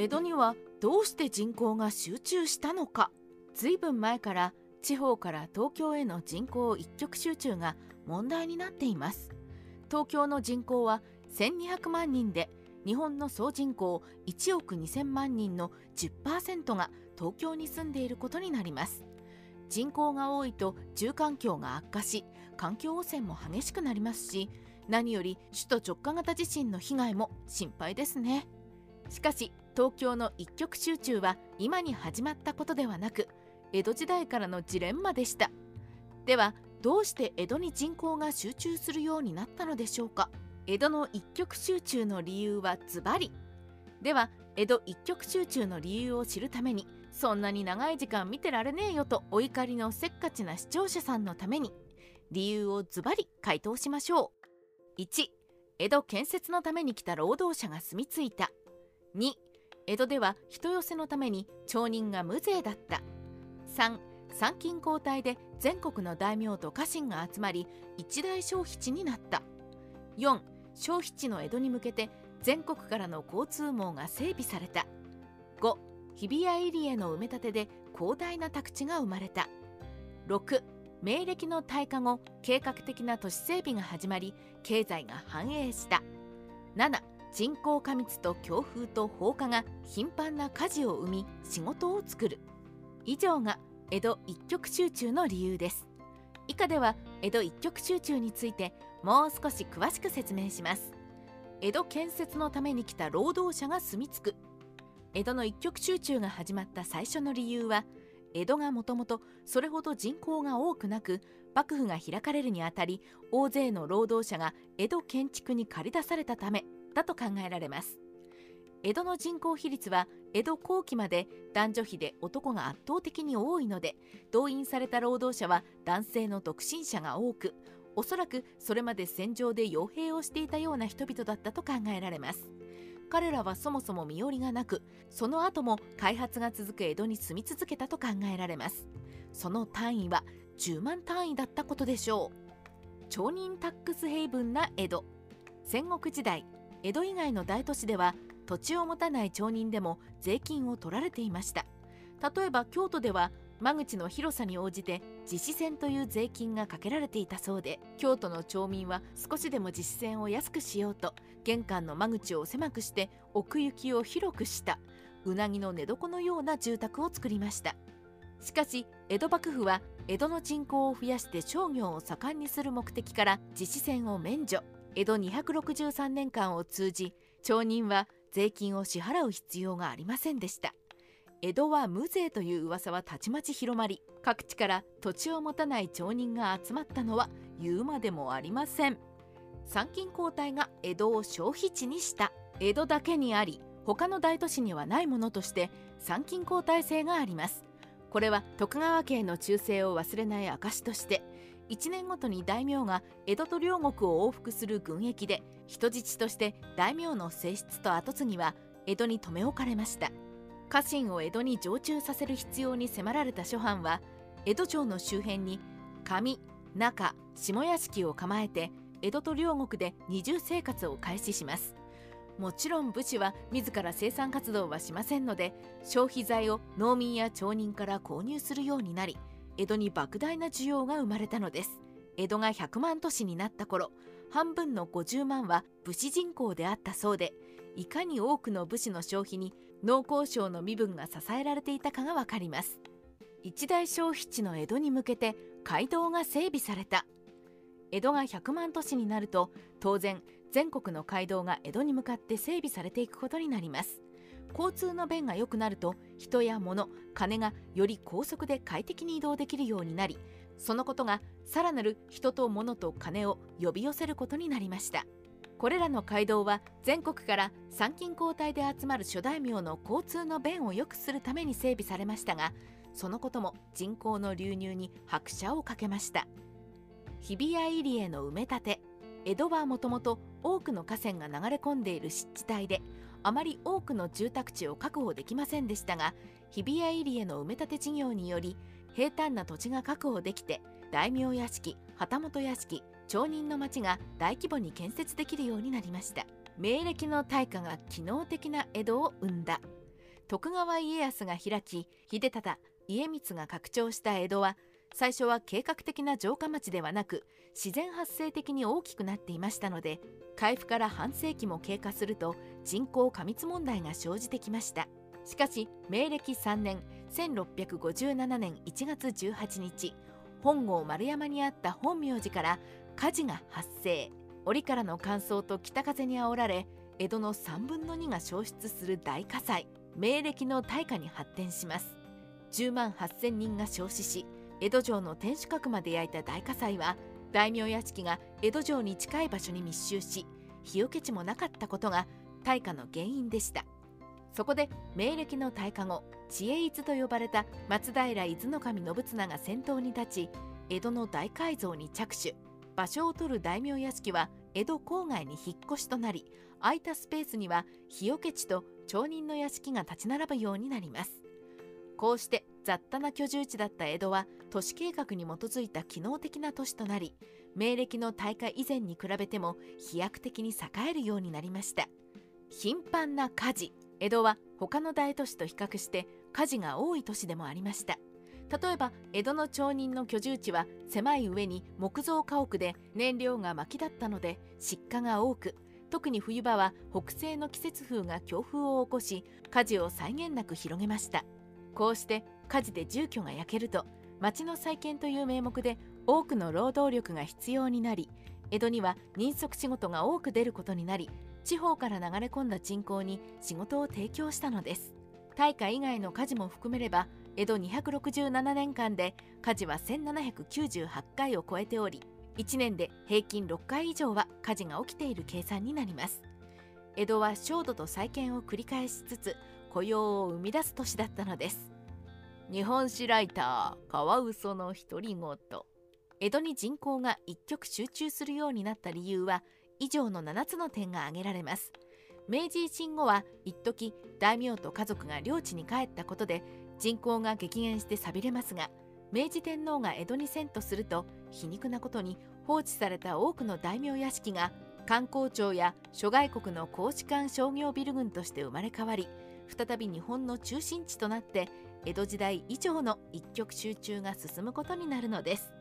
江戸にはどうして人口が集中したのか。随分前から地方から東京への人口一極集中が問題になっています。東京の人口は1200万人で日本の総人口1億2000万人の10%が東京に住んでいることになります。人口が多いと住環境が悪化し環境汚染も激しくなりますし何より首都直下型地震の被害も心配ですね。しかし東京の一極集中は今に始まったことではなく江戸時代からのジレンマでした。ではどうして江戸に人口が集中するようになったのでしょうか。江戸の一極集中の理由はズバリ。では江戸一極集中の理由を知るためにそんなに長い時間見てられねえよとお怒りのせっかちな視聴者さんのために理由をズバリ回答しましょう。1江戸建設のために来た労働者が住み着いた。2江戸では人寄せのために町人が無税だった。3参勤交代で全国の大名と家臣が集まり一大消費地になった。4消費地の江戸に向けて全国からの交通網が整備された。5日比谷入江の埋め立てで広大な宅地が生まれた。6明暦の大化後計画的な都市整備が始まり経済が繁栄した。7人口過密と強風と放火が頻繁な火事を生み仕事を作る。以上が江戸一極集中の理由です。以下では江戸一極集中についてもう少し詳しく説明します。江戸建設のために来た労働者が住み着く。江戸の一極集中が始まった最初の理由は江戸がもともとそれほど人口が多くなく幕府が開かれるにあたり大勢の労働者が江戸建築に駆り出されたため。だと考えられます。江戸の人口比率は江戸後期まで男女比で男が圧倒的に多いので動員された労働者は男性の独身者が多くおそらくそれまで戦場で傭兵をしていたような人々だったと考えられます彼らはそもそも身寄りがなくその後も開発が続く江戸に住み続けたと考えられますその単位は10万単位だったことでしょう町人タックスヘイブンな江戸戦国時代江戸以外の大都市では土地を持たない町人でも税金を取られていました。例えば京都では間口の広さに応じて自治船という税金がかけられていたそうで京都の町民は少しでも自治船を安くしようと玄関の間口を狭くして奥行きを広くしたうなぎの寝床のような住宅を作りました。しかし江戸幕府は江戸の人口を増やして商業を盛んにする目的から自治船を免除。江戸263年間を通じ町人は税金を支払う必要がありませんでした。江戸は無税という噂はたちまち広まり各地から土地を持たない町人が集まったのは言うまでもありません。参勤交代が江戸を消費地にした。江戸だけにあり他の大都市にはないものとして参勤交代制があります。これは徳川家への忠誠を忘れない証として1年ごとに大名が江戸と両国を往復する軍役で人質として大名の正室と跡継ぎは江戸に留め置かれました。家臣を江戸に常駐させる必要に迫られた諸藩は江戸城の周辺に上中下屋敷を構えて江戸と両国で二重生活を開始します。もちろん武士は自ら生産活動はしませんので消費財を農民や町人から購入するようになり江戸に莫大な需要が生まれたのです。江戸が100万都市になった頃半分の50万は武士人口であったそうでいかに多くの武士の消費に農耕省の身分が支えられていたかがわかります。一大消費地の江戸に向けて街道が整備された。江戸が100万都市になると当然全国の街道が江戸に向かって整備されていくことになります。交通の便が良くなると人や物金がより高速で快適に移動できるようになりそのことがさらなる人と物と金を呼び寄せることになりました。これらの街道は全国から参勤交代で集まる諸大名の交通の便を良くするために整備されましたがそのことも人口の流入に拍車をかけました。日比谷入江の埋め立て江戸はもともと多くの河川が流れ込んでいる湿地帯であまり多くの住宅地を確保できませんでしたが日比谷入江の埋め立て事業により平坦な土地が確保できて大名屋敷旗本屋敷町人の町が大規模に建設できるようになりました。明暦の大火が機能的な江戸を生んだ。徳川家康が開き秀忠家光が拡張した江戸は最初は計画的な城下町ではなく自然発生的に大きくなっていましたので開府から半世紀も経過すると人口過密問題が生じてきました。しかし明暦3年1657年1月18日本郷丸山にあった本名寺から火事が発生。折からの乾燥と北風にあおられ江戸の3分の2が焼失する大火災。明暦の大火に発展します。10万8000人が焼死し江戸城の天守閣まで焼いた大火災は大名屋敷が江戸城に近い場所に密集し日よけ地もなかったことが大火の原因でした。そこで明暦の大火後知恵伊と呼ばれた松平伊豆守信綱が先頭に立ち江戸の大改造に着手。場所を取る大名屋敷は江戸郊外に引っ越しとなり空いたスペースには日よけ地と町人の屋敷が立ち並ぶようになります。こうして雑多な居住地だった江戸は都市計画に基づいた機能的な都市となり明暦の大火以前に比べても飛躍的に栄えるようになりました。頻繁な火事。江戸は他の大都市と比較して火事が多い都市でもありました。例えば江戸の町人の居住地は狭い上に木造家屋で燃料が薪だったので失火が多く特に冬場は北西の季節風が強風を起こし火事を際限なく広げました。こうして火事で住居が焼けると町の再建という名目で多くの労働力が必要になり江戸には人足仕事が多く出ることになり地方から流れ込んだ人口に仕事を提供したのです。大火以外の火事も含めれば江戸267年間で火事は1798回を超えており1年で平均6回以上は火事が起きている計算になります。江戸は焦土と再建を繰り返しつつ雇用を生み出す都市だったのです。日本史ライターカワウソの独り言。江戸に人口が一極集中するようになった理由は以上の7つの点が挙げられます。明治維新後は一時大名と家族が領地に帰ったことで人口が激減して寂れますが明治天皇が江戸に遷都すると皮肉なことに放置された多くの大名屋敷が観光庁や諸外国の公使館商業ビル群として生まれ変わり再び日本の中心地となって江戸時代以上の一極集中が進むことになるのです。